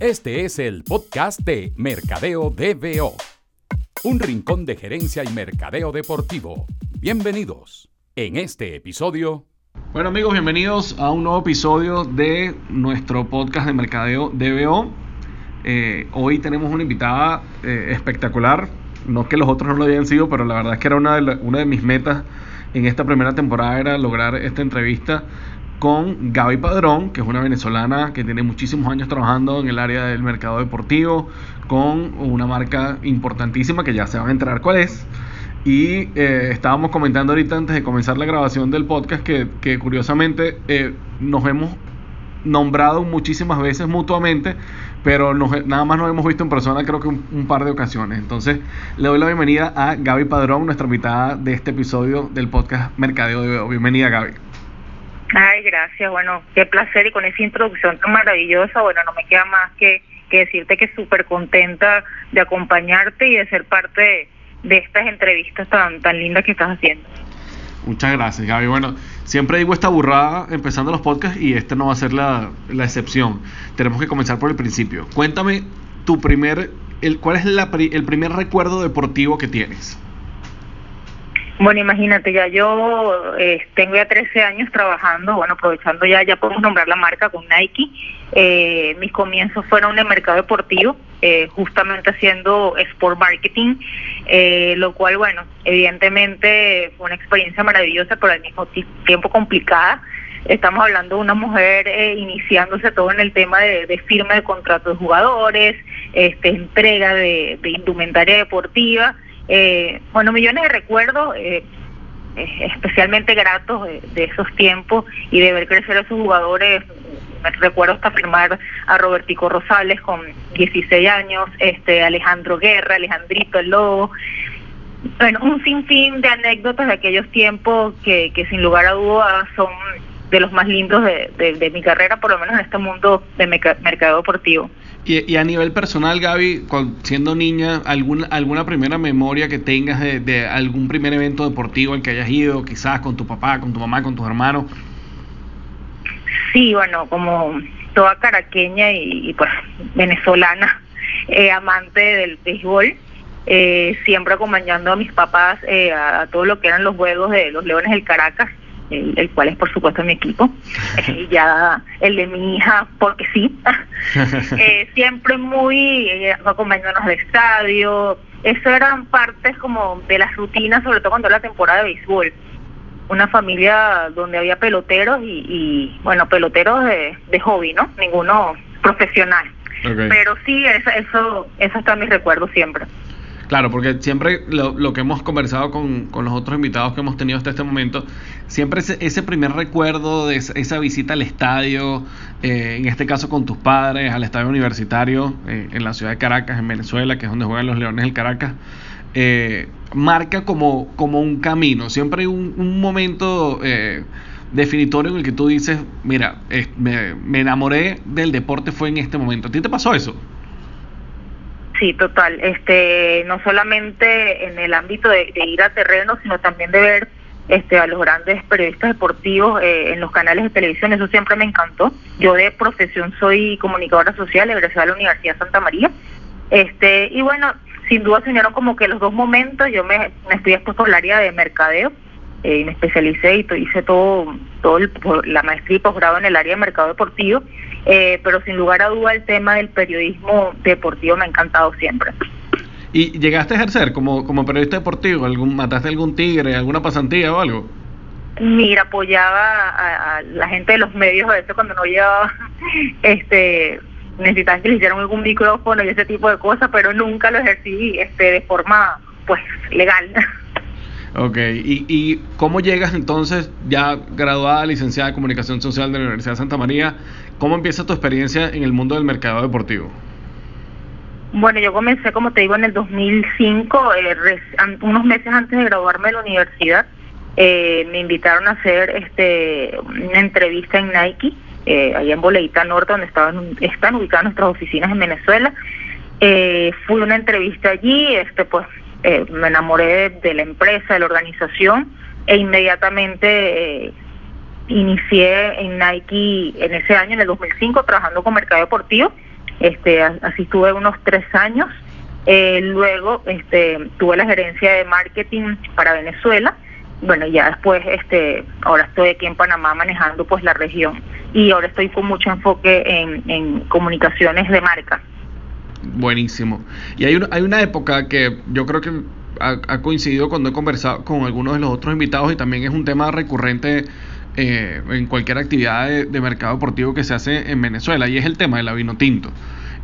Este es el podcast de Mercadeo DBO, un rincón de gerencia y mercadeo deportivo. Bienvenidos. En este episodio... Bueno amigos, bienvenidos a un nuevo episodio de nuestro podcast de Mercadeo DBO. Eh, hoy tenemos una invitada eh, espectacular, no que los otros no lo hayan sido, pero la verdad es que era una de, una de mis metas en esta primera temporada era lograr esta entrevista con Gaby Padrón, que es una venezolana que tiene muchísimos años trabajando en el área del mercado deportivo, con una marca importantísima que ya se van a enterar cuál es. Y eh, estábamos comentando ahorita antes de comenzar la grabación del podcast que, curiosamente eh, nos hemos nombrado muchísimas veces mutuamente, pero nada más nos hemos visto en persona creo que un, par de ocasiones. Entonces le doy la bienvenida a Gaby Padrón, nuestra invitada de este episodio del podcast Mercadeo de Bienvenida Gaby. Ay, gracias. Bueno, qué placer y con esa introducción tan maravillosa, bueno, no me queda más que, que decirte que súper contenta de acompañarte y de ser parte de, estas entrevistas tan, tan lindas que estás haciendo. Muchas gracias, Gaby. Bueno, siempre digo esta burrada empezando los podcasts y este no va a ser la, la excepción. Tenemos que comenzar por el principio. Cuéntame tu primer, el, ¿cuál es la, el primer recuerdo deportivo que tienes? Bueno, imagínate, ya yo eh, tengo ya 13 años trabajando, bueno, aprovechando ya, ya podemos nombrar la marca con Nike. Eh, mis comienzos fueron en el mercado deportivo, eh, justamente haciendo sport marketing, lo cual, bueno, evidentemente fue una experiencia maravillosa, pero al mismo tiempo complicada. Estamos hablando de una mujer iniciándose todo en el tema de, firma de contratos de jugadores, este, entrega de indumentaria deportiva eh, bueno, millones de recuerdos, eh, eh, especialmente gratos de, esos tiempos y de ver crecer a esos jugadores. Recuerdo hasta firmar a Robertico Rosales con 16 años, este Alejandro Guerra, Alejandrito el Lobo. Bueno, un sinfín de anécdotas de aquellos tiempos que, que sin lugar a dudas son de los más lindos de, de, mi carrera, por lo menos en este mundo de mercado deportivo. Y, a nivel personal, Gaby, siendo niña, ¿alguna, alguna primera memoria que tengas de, algún primer evento deportivo al que hayas ido, quizás con tu papá, con tu mamá, con tus hermanos? Sí, bueno, como toda caraqueña y, pues venezolana, eh, amante del béisbol, eh, siempre acompañando a mis papás eh, a, a todo lo que eran los juegos de los Leones del Caracas el, cual es por supuesto mi equipo, y ya el de mi hija, porque sí, eh, siempre muy eh, acompañándonos al estadio, eso eran partes como de las rutinas, sobre todo cuando era la temporada de béisbol. Una familia donde había peloteros y, bueno, peloteros de, de hobby, ¿no? Ninguno profesional. Pero sí, eso, eso, eso está en mis recuerdos siempre. Claro, porque siempre lo, lo que hemos conversado con, con, los otros invitados que hemos tenido hasta este momento, siempre ese, primer recuerdo de esa, visita al estadio, eh, en este caso con tus padres, al estadio universitario eh, en la ciudad de Caracas, en Venezuela, que es donde juegan los Leones del Caracas, eh, marca como, como un camino. Siempre hay un, un momento definitorio en el que tú dices, mira, me, me enamoré del deporte fue en este momento. ¿A ti te pasó eso? Sí, total. Este, no solamente en el ámbito de, ir a terreno, sino también de ver este, a los grandes periodistas deportivos eh, en los canales de televisión. Eso siempre me encantó. Yo de profesión soy comunicadora social, egresada de la Universidad de Santa María. Este, y bueno, sin duda se como que los dos momentos. Yo me, me estudié después por el área de mercadeo eh, me especialicé y hice todo, todo la maestría y posgrado en el área de mercado deportivo. Eh, pero sin lugar a duda el tema del periodismo deportivo me ha encantado siempre. ¿Y llegaste a ejercer como, como periodista deportivo? ¿Algún, ¿Mataste algún tigre, alguna pasantía o algo? Mira, apoyaba a, la gente de los medios a veces cuando no llevaba, este, necesitaban que le hicieran algún micrófono y ese tipo de cosas, pero nunca lo ejercí este, de forma pues legal. Ok, ¿Y, ¿y cómo llegas entonces, ya graduada, licenciada de Comunicación Social de la Universidad de Santa María, ¿Cómo empieza tu experiencia en el mundo del mercado deportivo? Bueno, yo comencé, como te digo, en el 2005, eh, unos meses antes de graduarme de la universidad. Eh, me invitaron a hacer este una entrevista en Nike, eh, allá en Boleita Norte, donde estaban, están ubicadas nuestras oficinas en Venezuela. Eh, fui una entrevista allí, este pues eh, me enamoré de, la empresa, de la organización, e inmediatamente inicié en Nike en ese año, en el 2005, trabajando con mercado deportivo Este, así estuve unos tres años. Eh, luego este, tuve la gerencia de marketing para Venezuela. Bueno, ya después, este, ahora estoy aquí en Panamá manejando pues la región y ahora estoy con mucho enfoque en, comunicaciones de marca. Buenísimo. Y hay, hay una época que yo creo que ha, coincidido cuando he conversado con algunos de los otros invitados y también es un tema recurrente eh, en cualquier actividad de, mercado deportivo que se hace en Venezuela y es el tema del vino tinto.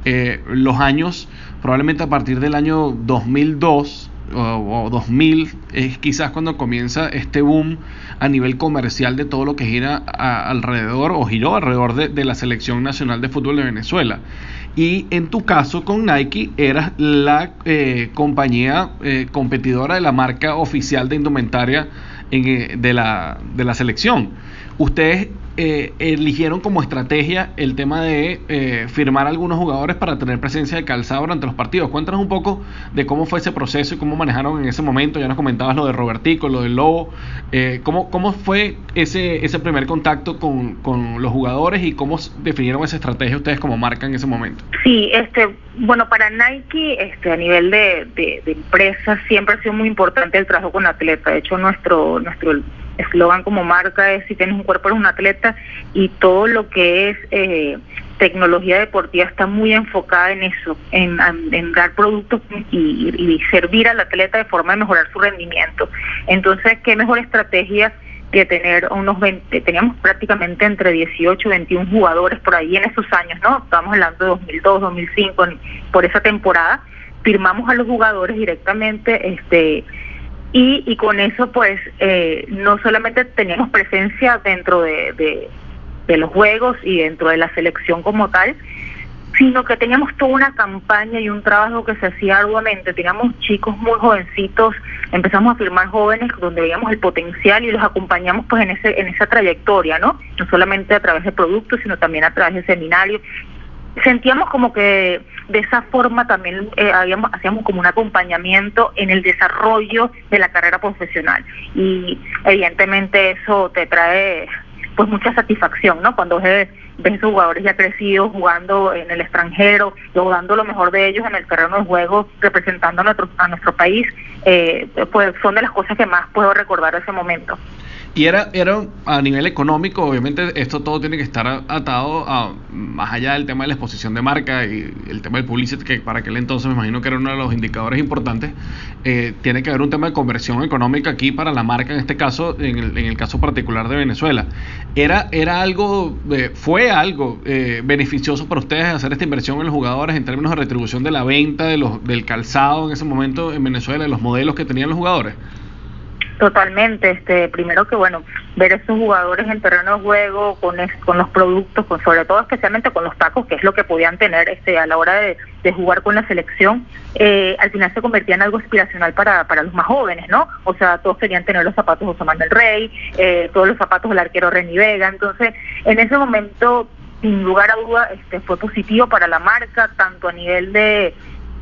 Eh, los años, probablemente a partir del año 2002 o, 2000 es quizás cuando comienza este boom a nivel comercial de todo lo que gira alrededor o giró alrededor de, la selección nacional de fútbol de Venezuela. Y en tu caso con Nike eras la eh, compañía eh, competidora de la marca oficial de indumentaria en, de, la, de la selección. Ustedes eh, eligieron como estrategia el tema de eh, firmar algunos jugadores para tener presencia de calzado durante los partidos. Cuéntanos un poco de cómo fue ese proceso y cómo manejaron en ese momento. Ya nos comentabas lo de Robertico, lo del Lobo. Eh, ¿cómo, ¿Cómo fue ese, ese primer contacto con, con los jugadores y cómo definieron esa estrategia ustedes como marca en ese momento? Sí, este, bueno, para Nike, este, a nivel de, de, de empresa, siempre ha sido muy importante el trabajo con atleta. De hecho, nuestro, nuestro eslogan como marca es si tienes un cuerpo eres un atleta y todo lo que es eh, tecnología deportiva está muy enfocada en eso, en, dar productos y, servir al atleta de forma de mejorar su rendimiento. Entonces, ¿qué mejor estrategia que tener unos 20, teníamos prácticamente entre 18 y 21 jugadores por ahí en esos años, ¿no? Estamos hablando de 2002, 2005, por esa temporada, firmamos a los jugadores directamente, este y, y con eso pues eh, no solamente teníamos presencia dentro de, de, los juegos y dentro de la selección como tal, sino que teníamos toda una campaña y un trabajo que se hacía arduamente. Teníamos chicos muy jovencitos, empezamos a firmar jóvenes donde veíamos el potencial y los acompañamos pues en ese en esa trayectoria, ¿no? No solamente a través de productos, sino también a través de seminarios sentíamos como que de esa forma también eh, habíamos, hacíamos como un acompañamiento en el desarrollo de la carrera profesional y evidentemente eso te trae pues mucha satisfacción, ¿no? Cuando ves, ves jugadores ya crecidos jugando en el extranjero, luego dando lo mejor de ellos en el terreno de juego, representando a nuestro, a nuestro país, eh, pues son de las cosas que más puedo recordar de ese momento. Y era, era a nivel económico, obviamente esto todo tiene que estar atado a, más allá del tema de la exposición de marca y el tema del publicity, que para aquel entonces me imagino que era uno de los indicadores importantes, eh, tiene que haber un tema de conversión económica aquí para la marca, en este caso, en el, en el caso particular de Venezuela. Era, era algo, eh, fue algo eh, beneficioso para ustedes hacer esta inversión en los jugadores en términos de retribución de la venta, de los, del calzado en ese momento en Venezuela, de los modelos que tenían los jugadores. Totalmente, este, primero que bueno, ver a esos jugadores en terreno de juego con, con los productos, con sobre todo especialmente con los tacos, que es lo que podían tener este a la hora de, jugar con la selección, eh, al final se convertía en algo aspiracional para, para los más jóvenes, ¿no? O sea, todos querían tener los zapatos de José Manuel Rey, eh, todos los zapatos del arquero Reni Vega, entonces en ese momento, sin lugar a duda, este, fue positivo para la marca, tanto a nivel de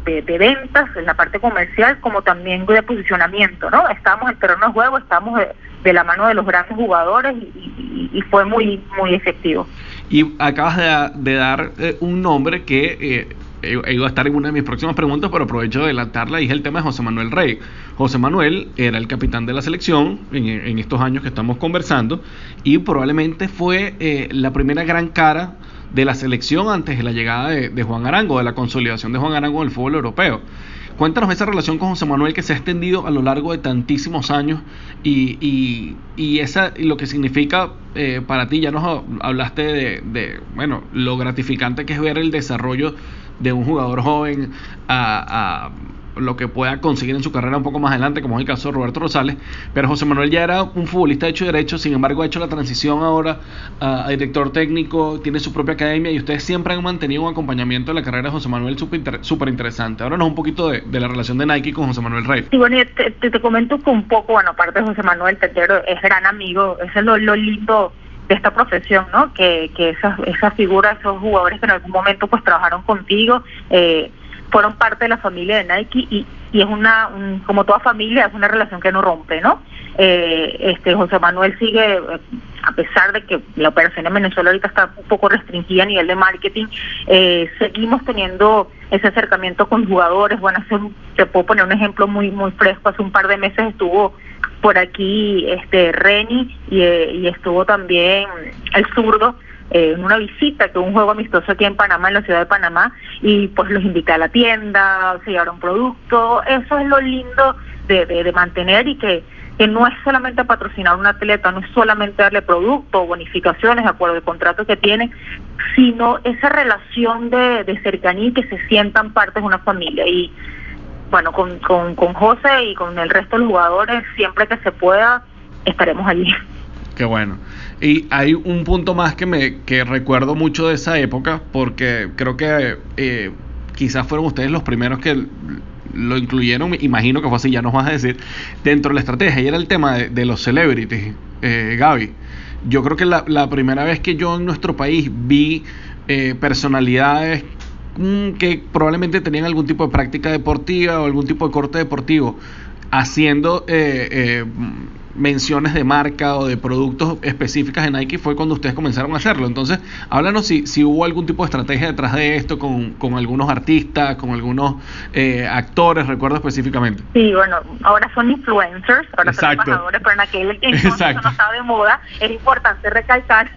de, ventas en la parte comercial como también de posicionamiento, ¿no? Estamos en terreno de juego, estamos de, la mano de los grandes jugadores y, fue muy muy efectivo. Y acabas de, dar eh, un nombre que eh, iba a estar en una de mis próximas preguntas, pero aprovecho de adelantarla y es el tema de José Manuel Rey. José Manuel era el capitán de la selección en, estos años que estamos conversando y probablemente fue eh, la primera gran cara de la selección antes de la llegada de, Juan Arango, de la consolidación de Juan Arango en el fútbol europeo. Cuéntanos esa relación con José Manuel que se ha extendido a lo largo de tantísimos años y, y, esa, y lo que significa eh, para ti. Ya nos hablaste de, bueno, lo gratificante que es ver el desarrollo de un jugador joven a lo que pueda conseguir en su carrera un poco más adelante, como es el caso de Roberto Rosales. Pero José Manuel ya era un futbolista hecho y derecho, sin embargo ha hecho la transición ahora a, director técnico, tiene su propia academia y ustedes siempre han mantenido un acompañamiento de la carrera de José Manuel súper interesante. Ahora nos un poquito de, la relación de Nike con José Manuel Rey. Sí, bueno, te, te, comento que un poco, bueno, aparte de José Manuel Tetero, es gran amigo, eso es lo, lo lindo de esta profesión, ¿no? Que, que esas, esas figuras, esos jugadores que en algún momento pues trabajaron contigo, eh, fueron parte de la familia de Nike y, y es una, como toda familia, es una relación que no rompe, ¿no? eh, este José Manuel sigue a pesar de que la operación en Venezuela ahorita está un poco restringida a nivel de marketing, eh, seguimos teniendo ese acercamiento con jugadores. Bueno, hace, te puedo poner un ejemplo muy muy fresco. Hace un par de meses estuvo por aquí este Reni y, eh, y estuvo también el zurdo eh, en una visita que un juego amistoso aquí en Panamá, en la ciudad de Panamá, y pues los invité a la tienda, se llevaron producto. Eso es lo lindo de, de, de mantener y que que no es solamente patrocinar a un atleta, no es solamente darle producto bonificaciones de acuerdo al contrato que tiene, sino esa relación de, de cercanía y que se sientan parte de una familia. Y bueno, con, con, con José y con el resto de los jugadores, siempre que se pueda, estaremos allí. Qué bueno. Y hay un punto más que me que recuerdo mucho de esa época, porque creo que eh, quizás fueron ustedes los primeros que lo incluyeron, imagino que fue así, ya nos vas a decir, dentro de la estrategia. Y era el tema de, los celebrities, eh, Gaby. Yo creo que la, la, primera vez que yo en nuestro país vi eh, personalidades mm, que probablemente tenían algún tipo de práctica deportiva o algún tipo de corte deportivo haciendo eh, eh menciones de marca o de productos específicas en Nike fue cuando ustedes comenzaron a hacerlo. Entonces, háblanos si, si hubo algún tipo de estrategia detrás de esto con, con algunos artistas, con algunos eh, actores, recuerdo específicamente. Sí, bueno, ahora son influencers, ahora son embajadores, pero en aquel entonces no estaba de moda, es importante recalcar.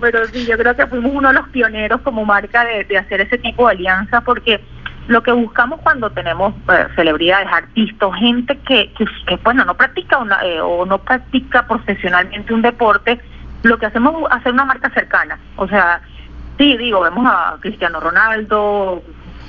pero sí, yo creo que fuimos uno de los pioneros como marca de, de hacer ese tipo de alianza porque lo que buscamos cuando tenemos eh, celebridades, artistas, gente que, que, bueno, no practica una, eh, o no practica profesionalmente un deporte, lo que hacemos es hacer una marca cercana. O sea, sí, digo, vemos a Cristiano Ronaldo,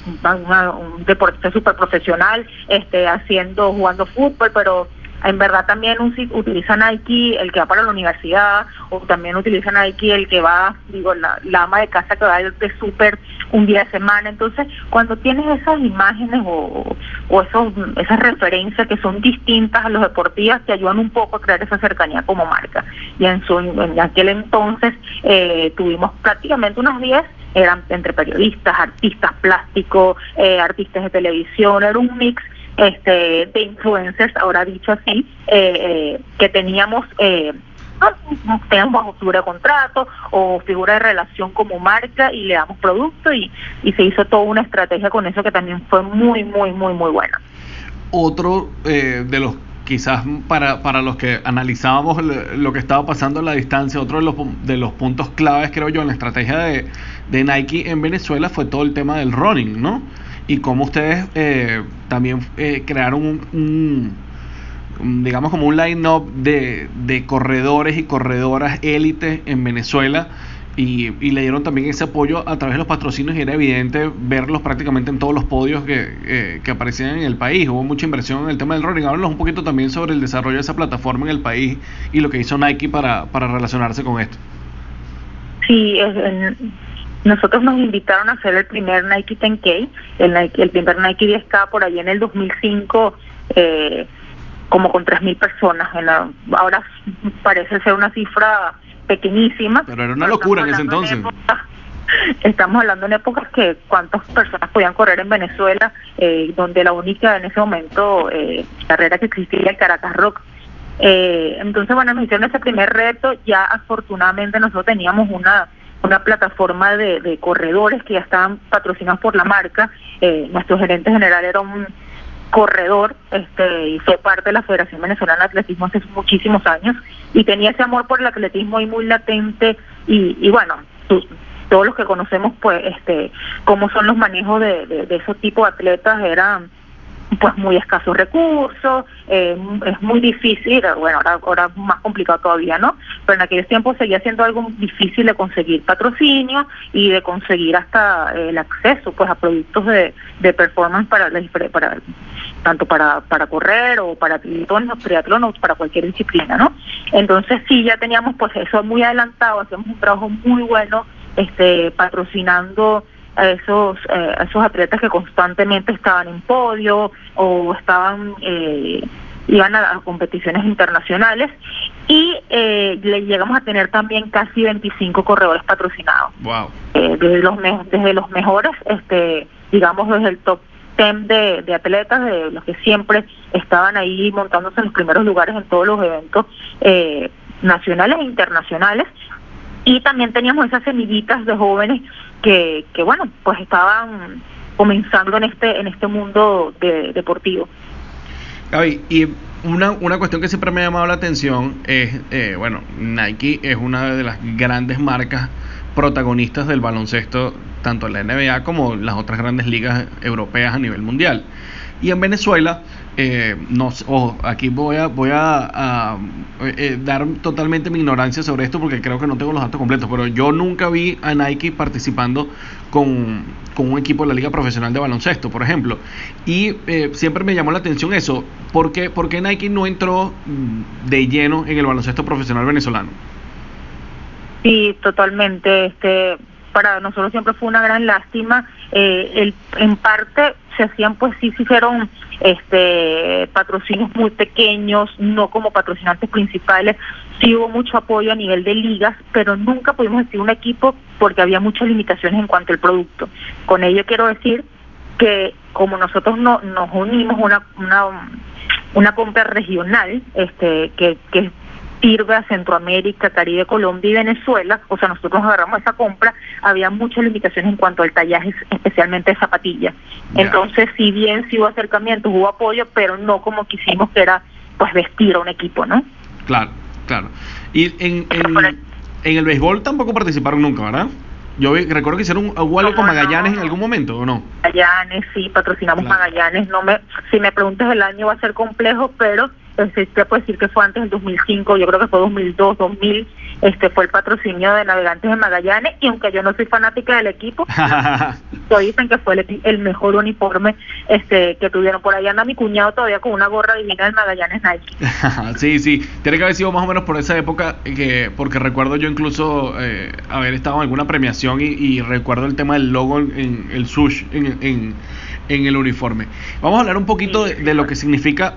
un deportista súper profesional, este, haciendo, jugando fútbol, pero en verdad también utiliza Nike el que va para la universidad o también utiliza Nike el que va, digo, la, ama de casa que va de súper un día de semana. Entonces, cuando tienes esas imágenes o, o esos, esas referencias que son distintas a los deportivas, te ayudan un poco a crear esa cercanía como marca. Y en, su, en aquel entonces eh, tuvimos prácticamente unos 10 eran entre periodistas, artistas plásticos, eh, artistas de televisión, era un mix este, de influencers, ahora dicho así, eh, eh, que teníamos, eh, teníamos bajo figura de contrato o figura de relación como marca y le damos producto y, y se hizo toda una estrategia con eso que también fue muy, muy, muy, muy buena. Otro eh, de los quizás para, para los que analizábamos lo que estaba pasando a la distancia, otro de los, de los puntos claves, creo yo, en la estrategia de, de Nike en Venezuela fue todo el tema del running, ¿no? Y cómo ustedes eh, también eh, crearon un, digamos como un line-up de, de, corredores y corredoras élite en Venezuela y, le dieron también ese apoyo a través de los patrocinios y era evidente verlos prácticamente en todos los podios que, eh, que aparecían en el país. Hubo mucha inversión en el tema del running. Háblanos un poquito también sobre el desarrollo de esa plataforma en el país y lo que hizo Nike para, para relacionarse con esto. Sí, nosotros nos invitaron a hacer el primer Nike 10K, el, Nike, el primer Nike 10K por allí en el 2005, eh, como con 3.000 personas. En la, ahora parece ser una cifra pequeñísima. Pero era una locura en ese entonces. estamos hablando en épocas que cuántas personas podían correr en Venezuela, eh, donde la única en ese momento eh, carrera que existía era el Caracas Rock. Eh, entonces, bueno, nos hicieron ese primer reto. Ya afortunadamente nosotros teníamos una una plataforma de, corredores que ya estaban patrocinados por la marca. Eh, nuestro gerente general era un corredor este, y fue parte de la Federación Venezolana de Atletismo hace muchísimos años y tenía ese amor por el atletismo y muy latente y, y bueno, todos los que conocemos pues este cómo son los manejos de, de, de esos tipos de atletas eran pues muy escasos recursos, eh, es muy difícil, bueno, ahora, ahora más complicado todavía, ¿no? Pero en aquellos tiempos seguía siendo algo difícil de conseguir patrocinio y de conseguir hasta el acceso pues a productos de, de performance para, para tanto para, para correr o para triatlón o para cualquier disciplina, ¿no? Entonces sí, ya teníamos pues eso muy adelantado, hacíamos un trabajo muy bueno este patrocinando a esos, eh, esos atletas que constantemente estaban en podio o estaban eh, iban a las competiciones internacionales y eh, le llegamos a tener también casi 25 corredores patrocinados. Wow. Eh, desde los desde los mejores, este digamos desde el top STEM de, de atletas, de los que siempre estaban ahí montándose en los primeros lugares en todos los eventos eh, nacionales e internacionales. Y también teníamos esas semillitas de jóvenes que, que bueno, pues estaban comenzando en este, en este mundo de, deportivo. Gaby, y una, una cuestión que siempre me ha llamado la atención es, eh, bueno, Nike es una de las grandes marcas protagonistas del baloncesto, tanto en la NBA como las otras grandes ligas europeas a nivel mundial. Y en Venezuela, eh, no, ojo, aquí voy a, voy a, eh, dar totalmente mi ignorancia sobre esto porque creo que no tengo los datos completos, pero yo nunca vi a Nike participando con, un equipo de la Liga Profesional de Baloncesto, por ejemplo. Y eh, siempre me llamó la atención eso, ¿por qué, ¿por qué Nike no entró mm, de lleno en el baloncesto profesional venezolano? Sí, totalmente. Este, para nosotros siempre fue una gran lástima. Eh, el, en parte se hacían, pues sí se hicieron este, patrocinios muy pequeños, no como patrocinantes principales. Sí hubo mucho apoyo a nivel de ligas, pero nunca pudimos decir un equipo porque había muchas limitaciones en cuanto al producto. Con ello quiero decir que como nosotros no, nos unimos una, una, una compra regional, este, que, que sirve a Centroamérica, Caribe, Colombia y Venezuela, o sea, nosotros agarramos esa compra, había muchas limitaciones en cuanto al tallaje, especialmente de zapatillas. Entonces, si bien sí hubo acercamientos, hubo apoyo, pero no como quisimos que era pues vestir a un equipo, ¿no? Claro, claro. Y en, en, en el béisbol tampoco participaron nunca, ¿verdad? Yo recuerdo que hicieron un, algo con Magallanes en algún momento, ¿o no? Magallanes, sí, patrocinamos Magallanes. No me, si me preguntas el año va a ser complejo, pero este, te puedo decir que fue antes del 2005, yo creo que fue 2002, 2000, este fue el patrocinio de Navegantes de Magallanes y aunque yo no soy fanática del equipo, dicen que fue el, mejor uniforme este que tuvieron por ahí anda mi cuñado todavía con una gorra divina del Magallanes Nike. sí, sí, tiene que haber sido más o menos por esa época que porque recuerdo yo incluso eh, haber estado en alguna premiación y, recuerdo el tema del logo en, el sush en, en, en el uniforme. Vamos a hablar un poquito de lo que significa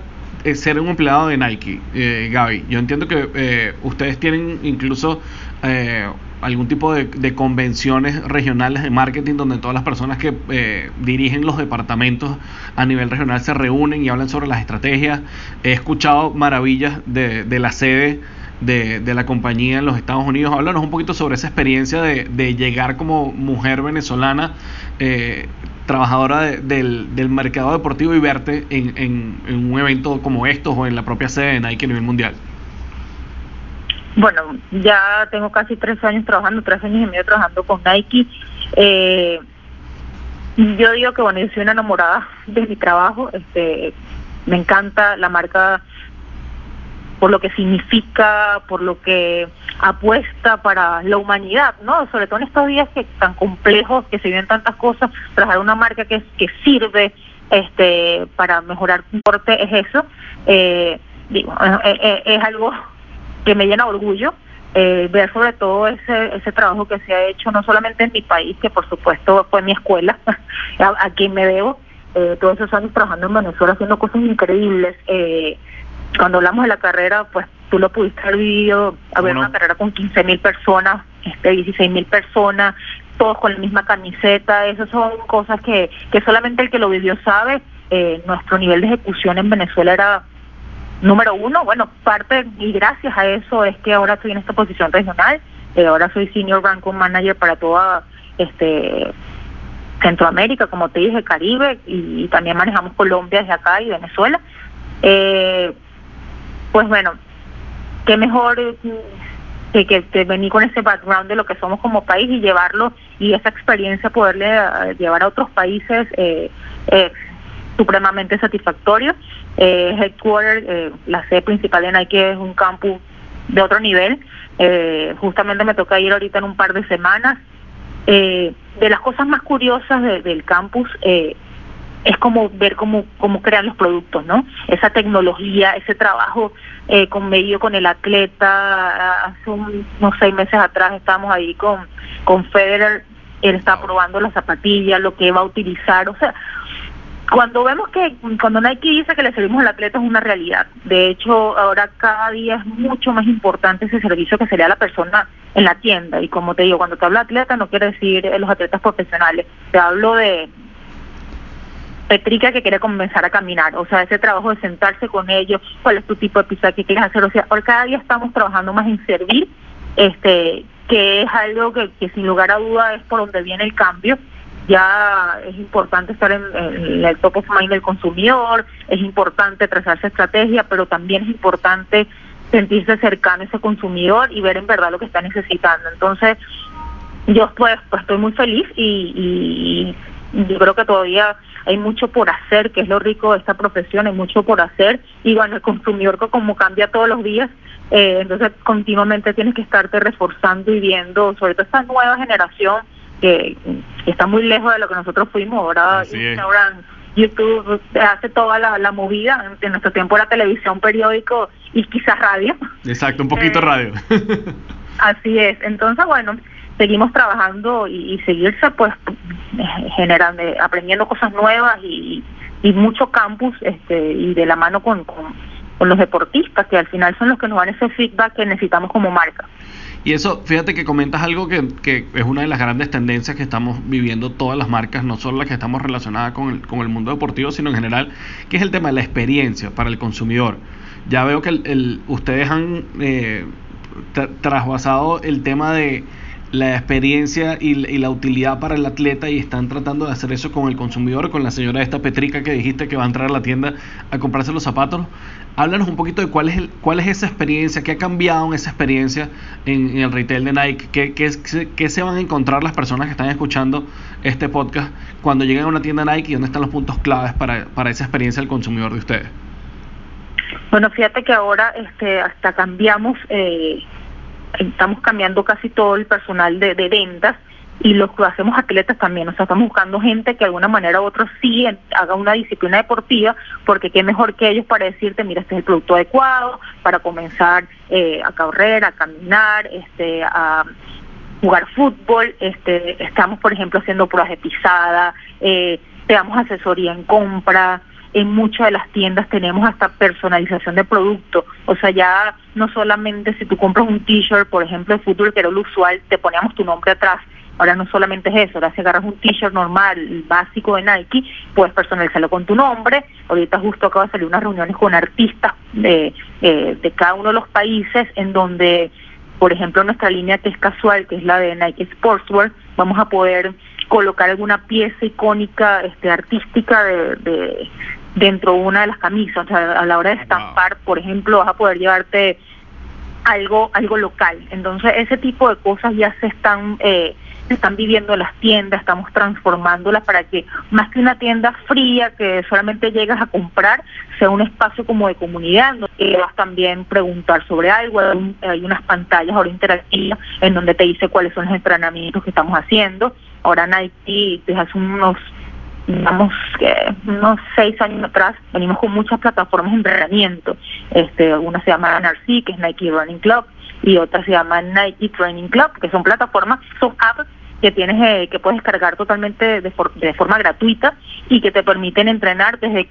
ser un empleado de Nike, eh, Gaby. Yo entiendo que eh, ustedes tienen incluso eh, algún tipo de, convenciones regionales de marketing donde todas las personas que dirigen los departamentos a nivel regional se reúnen y hablan sobre las estrategias. He escuchado maravillas de, de la sede de, de, la compañía en los Estados Unidos. Háblanos un poquito sobre esa experiencia de, de llegar como mujer venezolana eh, trabajadora del, del, mercado deportivo y verte en, en, un evento como estos o en la propia sede de Nike a nivel mundial? Bueno, ya tengo casi tres años trabajando, tres años y medio trabajando con Nike. Eh, yo digo que bueno, yo soy una enamorada de mi trabajo, este, me encanta la marca por lo que significa, por lo que apuesta para la humanidad, ¿no? Sobre todo en estos días que tan complejos, que se viven tantas cosas, trabajar una marca que, que sirve este para mejorar el deporte es eso. Eh, digo, es algo que me llena orgullo. Eh, ver sobre todo ese, ese trabajo que se ha hecho no solamente en mi país, que por supuesto fue mi escuela, a, quien me debo, eh, todos esos años trabajando en Venezuela haciendo cosas increíbles, eh, cuando hablamos de la carrera, pues tú lo pudiste haber vivido, haber una carrera con 15 mil personas, este, 16 mil personas, todos con la misma camiseta, esas son cosas que, que solamente el que lo vivió sabe. Eh, nuestro nivel de ejecución en Venezuela era número uno, bueno, parte y gracias a eso es que ahora estoy en esta posición regional, eh, ahora soy Senior Ranking Manager para toda este Centroamérica, como te dije, Caribe, y, también manejamos Colombia desde acá y Venezuela. Eh, pues bueno, qué mejor que, que, venir con ese background de lo que somos como país y llevarlo y esa experiencia poderle eh, llevar a otros países eh, eh, supremamente satisfactorio. Eh, headquarter, eh, la sede principal de Nike es un campus de otro nivel. Eh, justamente me toca ir ahorita en un par de semanas. Eh, de las cosas más curiosas del campus eh, es como ver cómo, cómo crean los productos, ¿no? Esa tecnología, ese trabajo eh, con medio con el atleta. Hace unos seis meses atrás estábamos ahí con, con Federer, él está probando la zapatilla, lo que va a utilizar, o sea, cuando vemos que cuando Nike dice que le servimos al atleta es una realidad. De hecho, ahora cada día es mucho más importante ese servicio que sería la persona en la tienda. Y como te digo, cuando te hablo de atleta no quiere decir los atletas profesionales. Te hablo de Petrica que quiere comenzar a caminar, o sea, ese trabajo de sentarse con ellos, cuál es tu tipo de pizza que quieres hacer, o sea, por cada día estamos trabajando más en servir, este, que es algo que, sin lugar a duda es por donde viene el cambio, ya es importante estar en, el top of mind del consumidor, es importante trazarse estrategia, pero también es importante sentirse cercano a ese consumidor y ver en verdad lo que está necesitando. Entonces, yo pues, pues estoy muy feliz y, y yo creo que todavía hay mucho por hacer, que es lo rico de esta profesión, hay mucho por hacer. Y bueno, el consumidor como cambia todos los días, eh, entonces continuamente tienes que estarte reforzando y viendo, sobre todo esta nueva generación que, está muy lejos de lo que nosotros fuimos, ahora Instagram, YouTube hace toda la, movida, en nuestro tiempo era televisión, periódico y quizás radio. Exacto, un poquito eh, radio. así es, entonces bueno, seguimos trabajando y, seguirse pues generando, aprendiendo cosas nuevas y, y mucho campus este y de la mano con, con, los deportistas que al final son los que nos dan ese feedback que necesitamos como marca. Y eso, fíjate que comentas algo que, que, es una de las grandes tendencias que estamos viviendo todas las marcas, no solo las que estamos relacionadas con el, con el mundo deportivo, sino en general, que es el tema de la experiencia para el consumidor. Ya veo que el, ustedes han eh, trasvasado el tema de la experiencia y, la utilidad para el atleta y están tratando de hacer eso con el consumidor, con la señora esta Petrica que dijiste que va a entrar a la tienda a comprarse los zapatos. Háblanos un poquito de cuál es, el, cuál es esa experiencia, qué ha cambiado en esa experiencia en, el retail de Nike, qué, qué, se van a encontrar las personas que están escuchando este podcast cuando lleguen a una tienda Nike y dónde están los puntos claves para, para esa experiencia del consumidor de ustedes. Bueno, fíjate que ahora este, hasta cambiamos eh, estamos cambiando casi todo el personal de, ventas y lo que hacemos atletas también, o sea, estamos buscando gente que de alguna manera u otra sí haga una disciplina deportiva, porque qué mejor que ellos para decirte, mira, este es el producto adecuado para comenzar eh, a correr, a caminar, este, a jugar fútbol, este, estamos por ejemplo haciendo pruebas de pisada, eh, te damos asesoría en compra, en muchas de las tiendas tenemos hasta personalización de producto. O sea, ya no solamente si tú compras un t-shirt, por ejemplo, de fútbol, que era lo usual, te poníamos tu nombre atrás. Ahora no solamente es eso, ahora si agarras un t-shirt normal, básico de Nike, puedes personalizarlo con tu nombre. Ahorita justo acaba de salir unas reuniones con artistas de, eh, de cada uno de los países en donde, por ejemplo, nuestra línea que es casual, que es la de Nike Sportswear, vamos a poder colocar alguna pieza icónica este artística de, dentro de una de las camisas. O sea, a la hora de estampar, por ejemplo, vas a poder llevarte algo algo local. Entonces, ese tipo de cosas ya se están eh, se están viviendo en las tiendas, estamos transformándolas para que más que una tienda fría que solamente llegas a comprar, sea un espacio como de comunidad, donde vas también preguntar sobre algo, hay, unas pantallas ahora interactivas en donde te dice cuáles son los entrenamientos que estamos haciendo. Ahora Nike desde hace unos digamos que unos seis años atrás venimos con muchas plataformas de entrenamiento este una se llama NRC que es Nike Running Club y otra se llama Nike Training Club que son plataformas son apps que tienes eh, que puedes cargar totalmente de, forma gratuita y que te permiten entrenar desde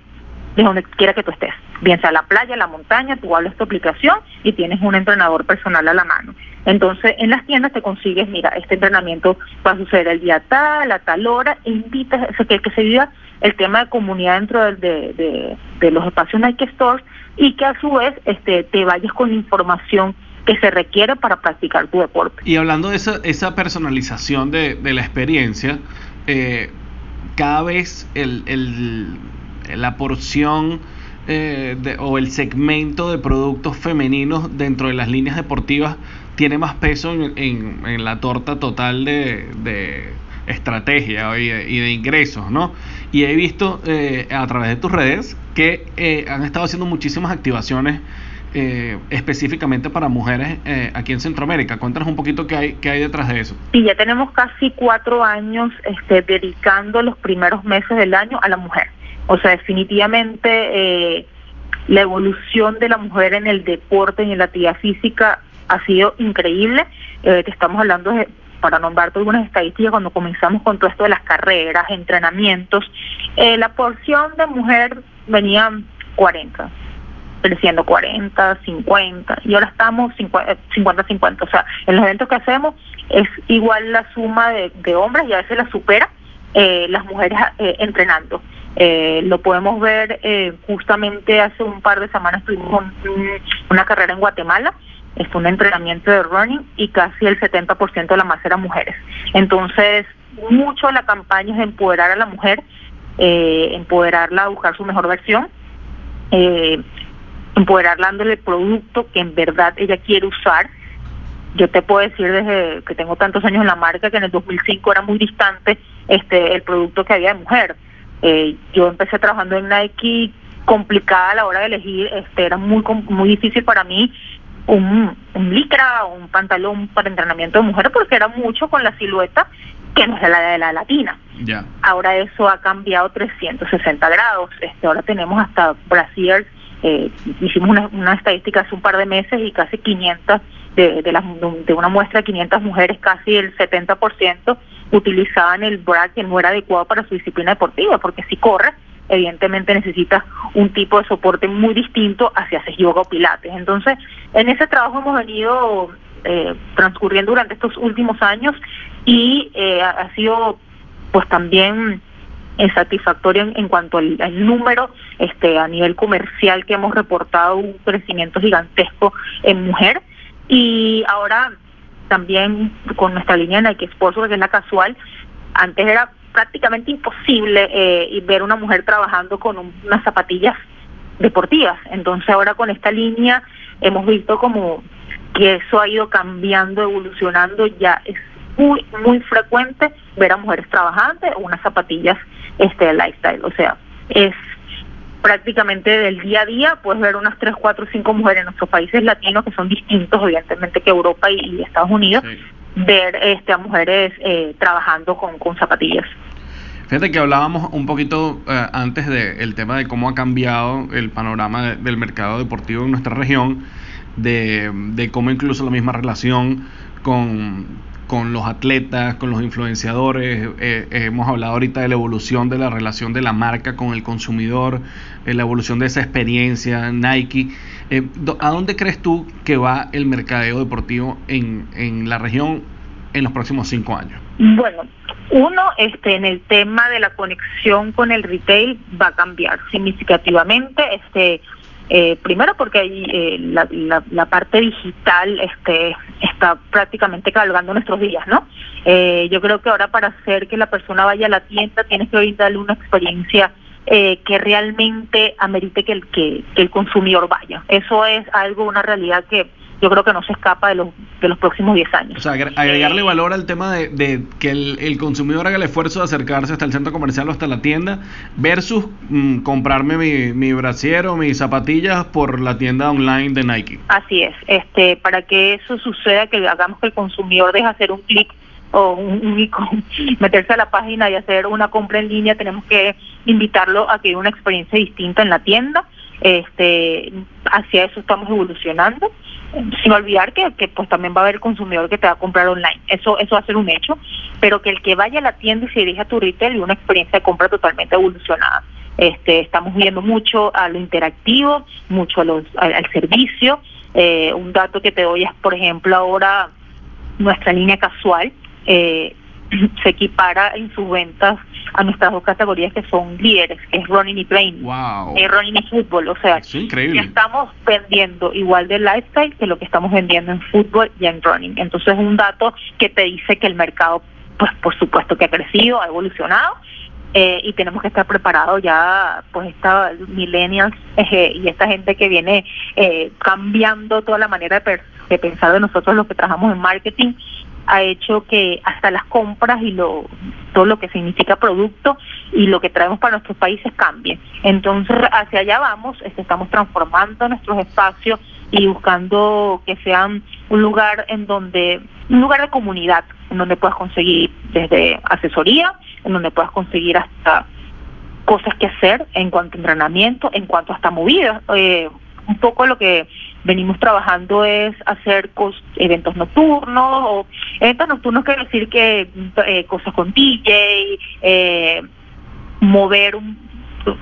de donde quiera que tú estés, bien sea la playa, la montaña, tú hablas tu aplicación y tienes un entrenador personal a la mano. Entonces, en las tiendas te consigues, mira, este entrenamiento va a suceder el día tal, a tal hora, e invitas a que, que se viva el tema de comunidad dentro de, de, de, los espacios Nike Stores y que a su vez este, te vayas con información que se requiere para practicar tu deporte. Y hablando de esa, esa personalización de, de la experiencia, eh, cada vez el, el la porción eh, o el segmento de productos femeninos dentro de las líneas deportivas tiene más peso en, la torta total de, estrategia y de, ingresos, ¿no? Y he visto eh, a través de tus redes que eh, han estado haciendo muchísimas activaciones específicamente para mujeres aquí en Centroamérica. Cuéntanos un poquito qué hay, qué hay detrás de eso. Sí, ya tenemos casi cuatro años este, dedicando los primeros meses del año a la mujer. O sea, definitivamente eh, la evolución de la mujer en el deporte, y en la actividad física, ha sido increíble. Eh, te estamos hablando de, para nombrarte algunas estadísticas, cuando comenzamos con todo esto de las carreras, entrenamientos, eh, la porción de mujer venía 40, creciendo 40, 50, y ahora estamos 50-50. O sea, en los eventos que hacemos es igual la suma de, hombres y a veces la supera las mujeres entrenando. Eh, lo podemos ver eh, justamente hace un par de semanas tuvimos una carrera en Guatemala, es un entrenamiento de running y casi el 70% de la masa eran mujeres. Entonces, mucho de la campaña es empoderar a la mujer, eh, empoderarla a buscar su mejor versión, eh, empoderarla dándole el producto que en verdad ella quiere usar. Yo te puedo decir desde que tengo tantos años en la marca que en el 2005 era muy distante este el producto que había de mujer. Eh, yo empecé trabajando en Nike complicada a la hora de elegir, este era muy muy difícil para mí un, un licra o un pantalón para entrenamiento de mujer porque era mucho con la silueta que no es la de la latina. Ahora eso ha cambiado 360 grados. Este, ahora tenemos hasta Brasil, eh, hicimos una, una, estadística hace un par de meses y casi 500 de, de, de una muestra de 500 mujeres, casi el 70% utilizaban el bra que no era adecuado para su disciplina deportiva, porque si corre, evidentemente necesita un tipo de soporte muy distinto hacia hacer yoga o pilates. Entonces, en ese trabajo hemos venido eh, transcurriendo durante estos últimos años y eh, ha sido pues también satisfactorio en, cuanto al, número este a nivel comercial que hemos reportado un crecimiento gigantesco en mujer y ahora también con nuestra línea Nike Esposo que es la casual antes era prácticamente imposible eh, ver una mujer trabajando con unas zapatillas deportivas. Entonces ahora con esta línea hemos visto como que eso ha ido cambiando evolucionando. Ya es muy, muy frecuente ver a mujeres trabajantes o unas zapatillas este lifestyle. O sea, es prácticamente del día a día, puedes ver unas 3, 4, 5 mujeres en nuestros países latinos que son distintos, evidentemente, que Europa y, Estados Unidos, ver este, a mujeres eh, trabajando con, con zapatillas. Fíjate que hablábamos un poquito eh, antes del tema de cómo ha cambiado el panorama del mercado deportivo en nuestra región, de, de cómo incluso la misma relación con, con los atletas, con los influenciadores. Eh, eh, hemos hablado ahorita de la evolución de la relación de la marca con el consumidor, eh, la evolución de esa experiencia, Nike. ¿A dónde crees tú que va el mercadeo deportivo en, en la región en los próximos cinco años? Bueno, uno, este, en el tema de la conexión con el retail va a cambiar significativamente. Este, eh, primero porque ahí, eh, la, la, parte digital este, está prácticamente cabalgando nuestros días, ¿no? Eh, yo creo que ahora para hacer que la persona vaya a la tienda tienes que brindarle una experiencia eh, que realmente amerite que el, que el consumidor vaya. Eso es algo, una realidad que yo creo que no se escapa de los, de los próximos 10 años. O sea, agregarle valor al tema de, de que el, el, consumidor haga el esfuerzo de acercarse hasta el centro comercial o hasta la tienda versus mm, comprarme mi, mi mis zapatillas por la tienda online de Nike. Así es. este Para que eso suceda, que hagamos que el consumidor deje hacer un clic o un, un meterse a la página y hacer una compra en línea, tenemos que invitarlo a que haya una experiencia distinta en la tienda. Este, hacia eso estamos evolucionando sin olvidar que, pues también va a haber consumidor que te va a comprar online. Eso eso va a ser un hecho, pero que el que vaya a la tienda y se dirija a tu retail y una experiencia de compra totalmente evolucionada. Este, estamos viendo mucho a lo interactivo, mucho a los, al, servicio. Eh, un dato que te doy es, por ejemplo, ahora nuestra línea casual eh, se equipara en sus ventas a nuestras dos categorías que son líderes, que es running y training, wow. es running y fútbol, o sea, increíble. estamos vendiendo igual de lifestyle que lo que estamos vendiendo en fútbol y en running. Entonces es un dato que te dice que el mercado, pues por supuesto que ha crecido, ha evolucionado eh, y tenemos que estar preparados ya, pues esta millennials eh, y esta gente que viene eh, cambiando toda la manera de, de pensar de nosotros los que trabajamos en marketing ha hecho que hasta las compras y lo todo lo que significa producto y lo que traemos para nuestros países cambie. Entonces, hacia allá vamos, estamos transformando nuestros espacios y buscando que sean un lugar en donde un lugar de comunidad, en donde puedas conseguir desde asesoría, en donde puedas conseguir hasta cosas que hacer en cuanto a entrenamiento, en cuanto hasta movidas. Eh, un poco lo que venimos trabajando es hacer eventos nocturnos o eventos nocturnos quiere decir que eh, cosas con DJ, eh, mover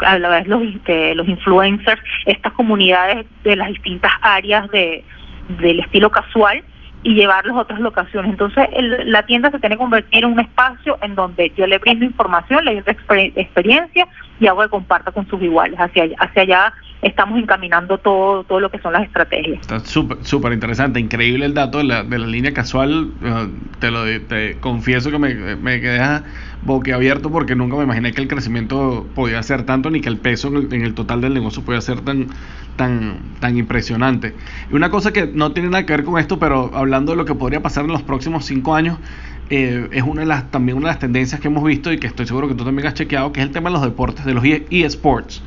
a la vez los, este, los influencers, estas comunidades de las distintas áreas de del estilo casual y llevarlos a otras locaciones. Entonces, la tienda se tiene que convertir en un espacio en donde yo le brindo información, le brindo experiencia y hago que comparta con sus iguales. Hacia, hacia allá estamos encaminando todo, todo lo que son las estrategias. Está súper súper interesante, increíble el dato de la, de la línea casual. Eh, te lo te confieso que me, me quedé boquiabierto porque nunca me imaginé que el crecimiento podía ser tanto ni que el peso en el, en el total del negocio podía ser tan tan, tan impresionante. Y una cosa que no tiene nada que ver con esto, pero hablando de lo que podría pasar en los próximos cinco años, eh, es una de las, también una de las tendencias que hemos visto y que estoy seguro que tú también has chequeado, que es el tema de los deportes, de los eSports.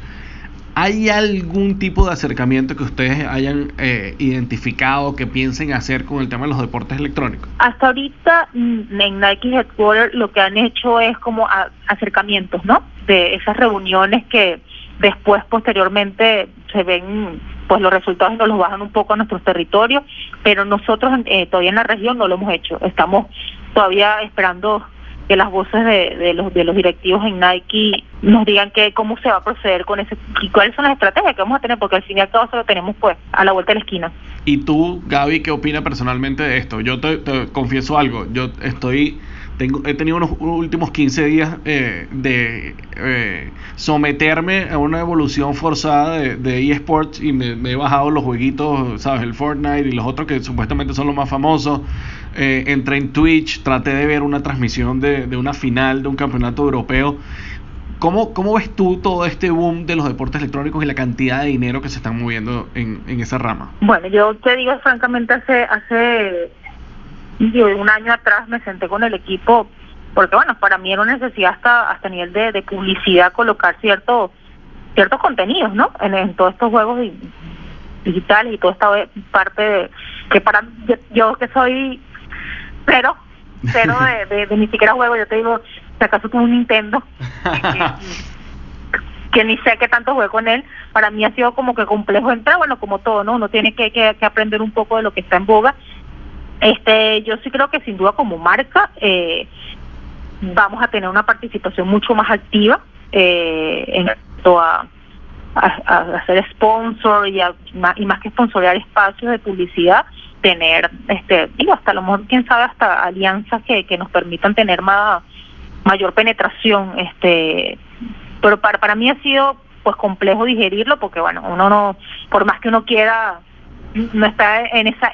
¿Hay algún tipo de acercamiento que ustedes hayan eh, identificado, que piensen hacer con el tema de los deportes electrónicos? Hasta ahorita mm, en Nike Headquarters lo que han hecho es como acercamientos, ¿no? De esas reuniones que después, posteriormente, se ven pues los resultados nos los bajan un poco a nuestros territorios, pero nosotros eh, todavía en la región no lo hemos hecho. Estamos todavía esperando que las voces de, de, los de los directivos en Nike nos digan que cómo se va a proceder con ese y cuáles son las estrategias que vamos a tener porque al fin y al cabo se lo tenemos pues a la vuelta de la esquina. ¿Y tú, Gaby, qué opinas personalmente de esto? Yo te, confieso algo, yo estoy he tenido unos últimos 15 días eh, de eh, someterme a una evolución forzada de, eSports y me, he bajado los jueguitos, ¿sabes? El Fortnite y los otros que supuestamente son los más famosos. Eh, entré en Twitch, traté de ver una transmisión de, una final de un campeonato europeo. ¿Cómo, ¿Cómo, ves tú todo este boom de los deportes electrónicos y la cantidad de dinero que se están moviendo en, en esa rama? Bueno, yo te digo francamente, hace, hace un año atrás me senté con el equipo porque bueno para mí era una necesidad hasta hasta nivel de, de publicidad colocar ciertos ciertos contenidos no en, todos estos juegos digitales y toda esta parte de, que para yo, que soy cero cero de, de, ni siquiera juego yo te digo si acaso tuve un Nintendo que, ni sé qué tanto juego con él para mí ha sido como que complejo entrar bueno como todo no uno tiene que, que, que aprender un poco de lo que está en boga. Este, yo sí creo que sin duda como marca eh, vamos a tener una participación mucho más activa eh, en cuanto a, a, ser sponsor y, y más que sponsorear espacios de publicidad, tener, este, digo, hasta lo mejor, quién sabe, hasta alianzas que, que nos permitan tener más mayor penetración, este, pero para, para mí ha sido pues complejo digerirlo porque bueno, uno no, por más que uno quiera no está en esa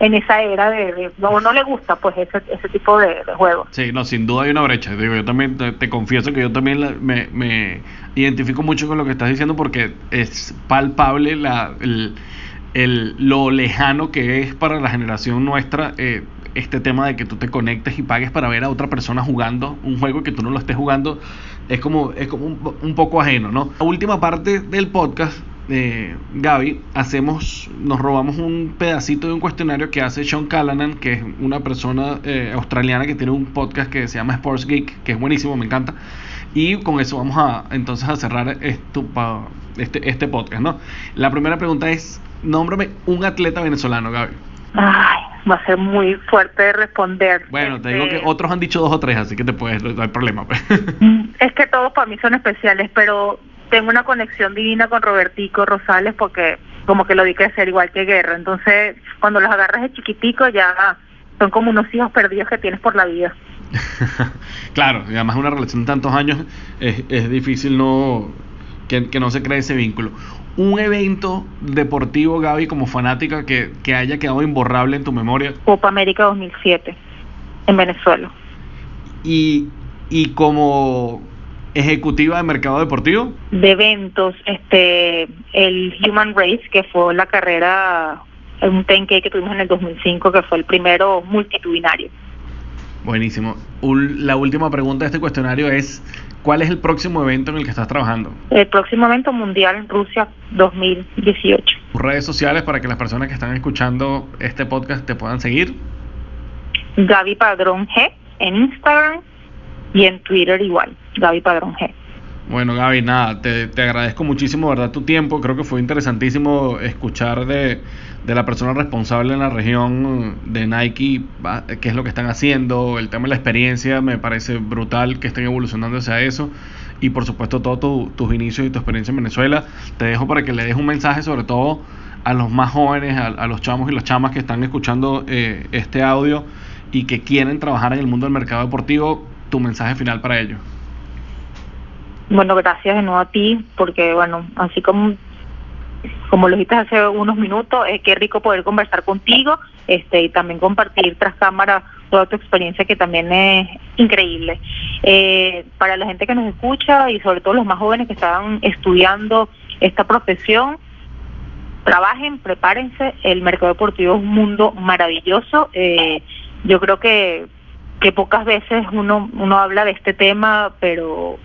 en esa era de, no, no le gusta pues ese, ese tipo de, juegos sí no sin duda hay una brecha. Digo yo también te, confieso que yo también me, me, identifico mucho con lo que estás diciendo porque es palpable la el, el, lo lejano que es para la generación nuestra eh, este tema de que tú te conectes y pagues para ver a otra persona jugando un juego que tú no lo estés jugando es como es como un, un poco ajeno no la última parte del podcast eh, Gaby, hacemos, nos robamos un pedacito de un cuestionario que hace Sean Callanan, que es una persona eh, australiana que tiene un podcast que se llama Sports Geek, que es buenísimo, me encanta. Y con eso vamos a entonces a cerrar esto, este, este podcast, ¿no? La primera pregunta es, nómbrame un atleta venezolano, Gaby. Ay, va a ser muy fuerte responder. Bueno, te digo que este, otros han dicho dos o tres, así que te puedes, no hay problema. Pues. Es que todos para mí son especiales, pero tengo una conexión divina con Robertico Rosales porque como que lo di ser igual que Guerra. Entonces, cuando los agarras de chiquitico ya son como unos hijos perdidos que tienes por la vida. claro, y además una relación de tantos años es, es difícil no que, que, no se cree ese vínculo. Un evento deportivo, Gaby, como fanática, que, que haya quedado imborrable en tu memoria. Copa América 2007, en Venezuela. Y, y como, ejecutiva de mercado deportivo? De eventos, este, el Human Race, que fue la carrera, un 10 que tuvimos en el 2005, que fue el primero multitudinario. Buenísimo. la última pregunta de este cuestionario es, ¿cuál es el próximo evento en el que estás trabajando? El próximo evento mundial en Rusia 2018. Redes sociales para que las personas que están escuchando este podcast te puedan seguir. Gaby Padrón G en Instagram y en Twitter igual, Gaby Padrón G. Bueno, Gaby, nada, te, te, agradezco muchísimo, ¿verdad? Tu tiempo. Creo que fue interesantísimo escuchar de, de, la persona responsable en la región de Nike, qué es lo que están haciendo, el tema de la experiencia, me parece brutal que estén evolucionando hacia eso. Y por supuesto, todos tus inicios y tu experiencia en Venezuela. Te dejo para que le des un mensaje, sobre todo a los más jóvenes, a, los chamos y las chamas que están escuchando eh, este audio y que quieren trabajar en el mundo del mercado deportivo, tu mensaje final para ellos. Bueno, gracias de nuevo a ti, porque bueno, así como como lo dijiste hace unos minutos, es qué rico poder conversar contigo este y también compartir tras cámara toda tu experiencia que también es increíble. Eh, para la gente que nos escucha y sobre todo los más jóvenes que están estudiando esta profesión, trabajen, prepárense, el mercado deportivo es un mundo maravilloso. Eh, yo creo que, que pocas veces uno, uno habla de este tema, pero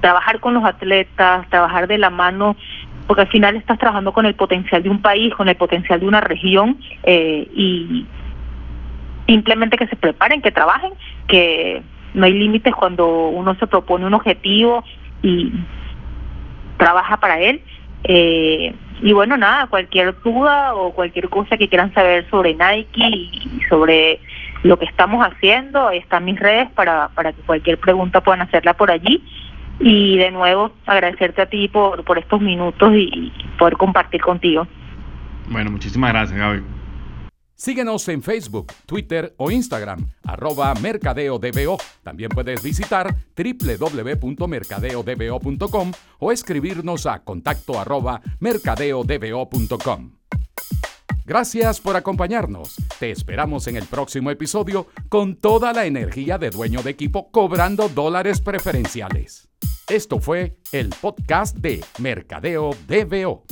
trabajar con los atletas, trabajar de la mano, porque al final estás trabajando con el potencial de un país, con el potencial de una región eh, y simplemente que se preparen, que trabajen, que no hay límites cuando uno se propone un objetivo y trabaja para él. Eh, y bueno, nada, cualquier duda o cualquier cosa que quieran saber sobre Nike y sobre lo que estamos haciendo, ahí están mis redes para, para que cualquier pregunta puedan hacerla por allí. Y de nuevo, agradecerte a ti por, por estos minutos y poder compartir contigo. Bueno, muchísimas gracias, Gaby. Síguenos en Facebook, Twitter o Instagram, arroba mercadeodbo. También puedes visitar www.mercadeodbo.com o escribirnos a contacto arroba mercadeodbo.com. Gracias por acompañarnos. Te esperamos en el próximo episodio con toda la energía de dueño de equipo cobrando dólares preferenciales. Esto fue el podcast de Mercadeo DBO.